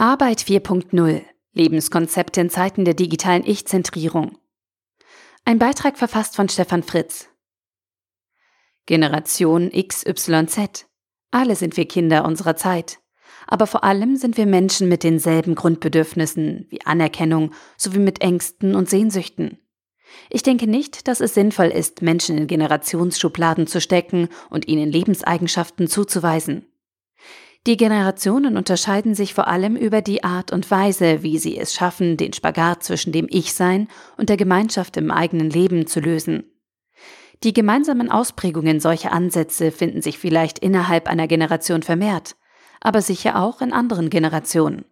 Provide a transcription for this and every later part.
Arbeit 4.0 Lebenskonzept in Zeiten der digitalen Ich-Zentrierung. Ein Beitrag verfasst von Stefan Fritz. Generation XYZ. Alle sind wir Kinder unserer Zeit. Aber vor allem sind wir Menschen mit denselben Grundbedürfnissen wie Anerkennung sowie mit Ängsten und Sehnsüchten. Ich denke nicht, dass es sinnvoll ist, Menschen in Generationsschubladen zu stecken und ihnen Lebenseigenschaften zuzuweisen. Die Generationen unterscheiden sich vor allem über die Art und Weise, wie sie es schaffen, den Spagat zwischen dem Ich-Sein und der Gemeinschaft im eigenen Leben zu lösen. Die gemeinsamen Ausprägungen solcher Ansätze finden sich vielleicht innerhalb einer Generation vermehrt, aber sicher auch in anderen Generationen.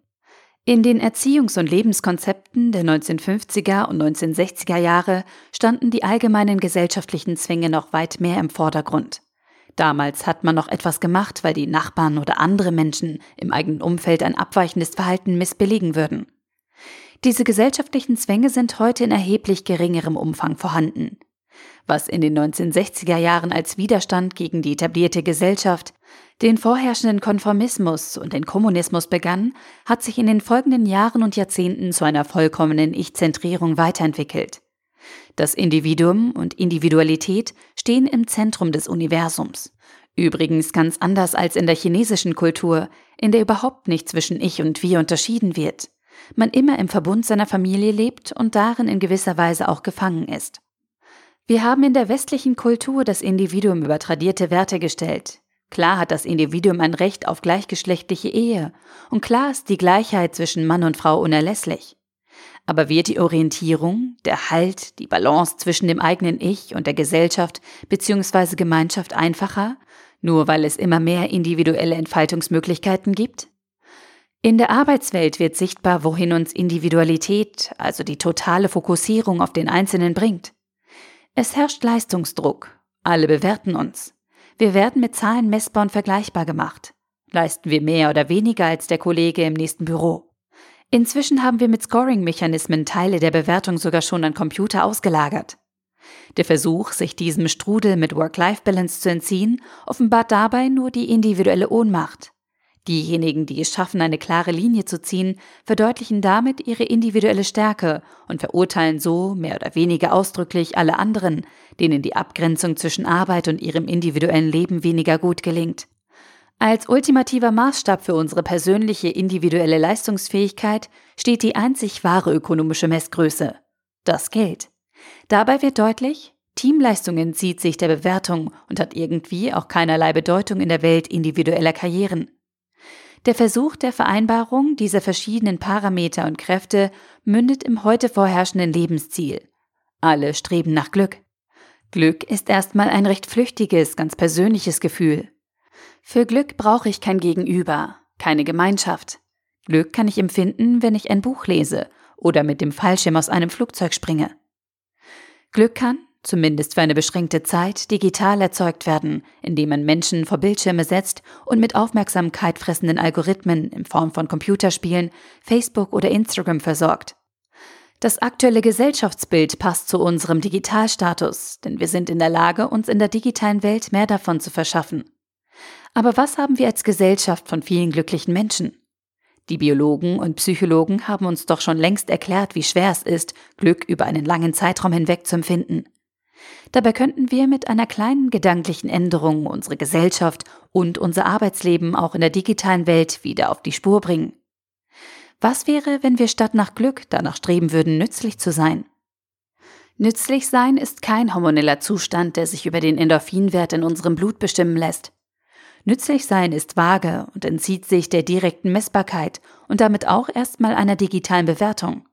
In den Erziehungs- und Lebenskonzepten der 1950er und 1960er Jahre standen die allgemeinen gesellschaftlichen Zwänge noch weit mehr im Vordergrund. Damals hat man noch etwas gemacht, weil die Nachbarn oder andere Menschen im eigenen Umfeld ein abweichendes Verhalten missbilligen würden. Diese gesellschaftlichen Zwänge sind heute in erheblich geringerem Umfang vorhanden. Was in den 1960er Jahren als Widerstand gegen die etablierte Gesellschaft, den vorherrschenden Konformismus und den Kommunismus begann, hat sich in den folgenden Jahren und Jahrzehnten zu einer vollkommenen Ich-Zentrierung weiterentwickelt. Das Individuum und Individualität stehen im Zentrum des Universums. Übrigens ganz anders als in der chinesischen Kultur, in der überhaupt nicht zwischen Ich und Wir unterschieden wird. Man immer im Verbund seiner Familie lebt und darin in gewisser Weise auch gefangen ist. Wir haben in der westlichen Kultur das Individuum über tradierte Werte gestellt. Klar hat das Individuum ein Recht auf gleichgeschlechtliche Ehe und klar ist die Gleichheit zwischen Mann und Frau unerlässlich. Aber wird die Orientierung, der Halt, die Balance zwischen dem eigenen Ich und der Gesellschaft bzw. Gemeinschaft einfacher, nur weil es immer mehr individuelle Entfaltungsmöglichkeiten gibt? In der Arbeitswelt wird sichtbar, wohin uns Individualität, also die totale Fokussierung auf den Einzelnen bringt. Es herrscht Leistungsdruck. Alle bewerten uns. Wir werden mit Zahlen messbar und vergleichbar gemacht. Leisten wir mehr oder weniger als der Kollege im nächsten Büro. Inzwischen haben wir mit Scoring-Mechanismen Teile der Bewertung sogar schon an Computer ausgelagert. Der Versuch, sich diesem Strudel mit Work-Life-Balance zu entziehen, offenbart dabei nur die individuelle Ohnmacht. Diejenigen, die es schaffen, eine klare Linie zu ziehen, verdeutlichen damit ihre individuelle Stärke und verurteilen so mehr oder weniger ausdrücklich alle anderen, denen die Abgrenzung zwischen Arbeit und ihrem individuellen Leben weniger gut gelingt. Als ultimativer Maßstab für unsere persönliche individuelle Leistungsfähigkeit steht die einzig wahre ökonomische Messgröße, das Geld. Dabei wird deutlich, Teamleistung entzieht sich der Bewertung und hat irgendwie auch keinerlei Bedeutung in der Welt individueller Karrieren. Der Versuch der Vereinbarung dieser verschiedenen Parameter und Kräfte mündet im heute vorherrschenden Lebensziel. Alle streben nach Glück. Glück ist erstmal ein recht flüchtiges, ganz persönliches Gefühl. Für Glück brauche ich kein Gegenüber, keine Gemeinschaft. Glück kann ich empfinden, wenn ich ein Buch lese oder mit dem Fallschirm aus einem Flugzeug springe. Glück kann, zumindest für eine beschränkte Zeit, digital erzeugt werden, indem man Menschen vor Bildschirme setzt und mit Aufmerksamkeit fressenden Algorithmen in Form von Computerspielen, Facebook oder Instagram versorgt. Das aktuelle Gesellschaftsbild passt zu unserem Digitalstatus, denn wir sind in der Lage, uns in der digitalen Welt mehr davon zu verschaffen. Aber was haben wir als Gesellschaft von vielen glücklichen Menschen? Die Biologen und Psychologen haben uns doch schon längst erklärt, wie schwer es ist, Glück über einen langen Zeitraum hinweg zu empfinden. Dabei könnten wir mit einer kleinen gedanklichen Änderung unsere Gesellschaft und unser Arbeitsleben auch in der digitalen Welt wieder auf die Spur bringen. Was wäre, wenn wir statt nach Glück danach streben würden, nützlich zu sein? Nützlich sein ist kein hormoneller Zustand, der sich über den Endorphinwert in unserem Blut bestimmen lässt. Nützlich sein ist vage und entzieht sich der direkten Messbarkeit und damit auch erstmal einer digitalen Bewertung.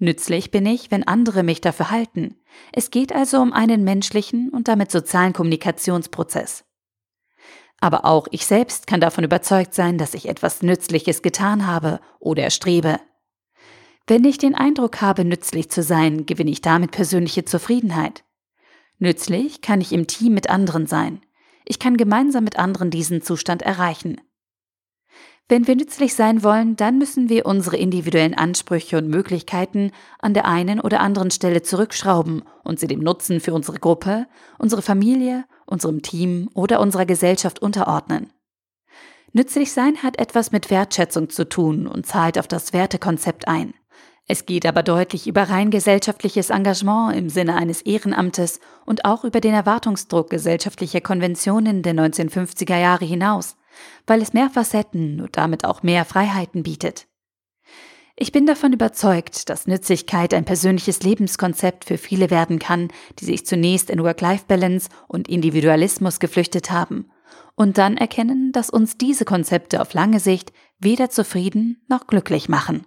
Nützlich bin ich, wenn andere mich dafür halten. Es geht also um einen menschlichen und damit sozialen Kommunikationsprozess. Aber auch ich selbst kann davon überzeugt sein, dass ich etwas Nützliches getan habe oder erstrebe. Wenn ich den Eindruck habe, nützlich zu sein, gewinne ich damit persönliche Zufriedenheit. Nützlich kann ich im Team mit anderen sein. Ich kann gemeinsam mit anderen diesen Zustand erreichen. Wenn wir nützlich sein wollen, dann müssen wir unsere individuellen Ansprüche und Möglichkeiten an der einen oder anderen Stelle zurückschrauben und sie dem Nutzen für unsere Gruppe, unsere Familie, unserem Team oder unserer Gesellschaft unterordnen. Nützlich sein hat etwas mit Wertschätzung zu tun und zahlt auf das Wertekonzept ein. Es geht aber deutlich über rein gesellschaftliches Engagement im Sinne eines Ehrenamtes und auch über den Erwartungsdruck gesellschaftlicher Konventionen der 1950er Jahre hinaus, weil es mehr Facetten und damit auch mehr Freiheiten bietet. Ich bin davon überzeugt, dass Nützlichkeit ein persönliches Lebenskonzept für viele werden kann, die sich zunächst in Work-Life-Balance und Individualismus geflüchtet haben und dann erkennen, dass uns diese Konzepte auf lange Sicht weder zufrieden noch glücklich machen.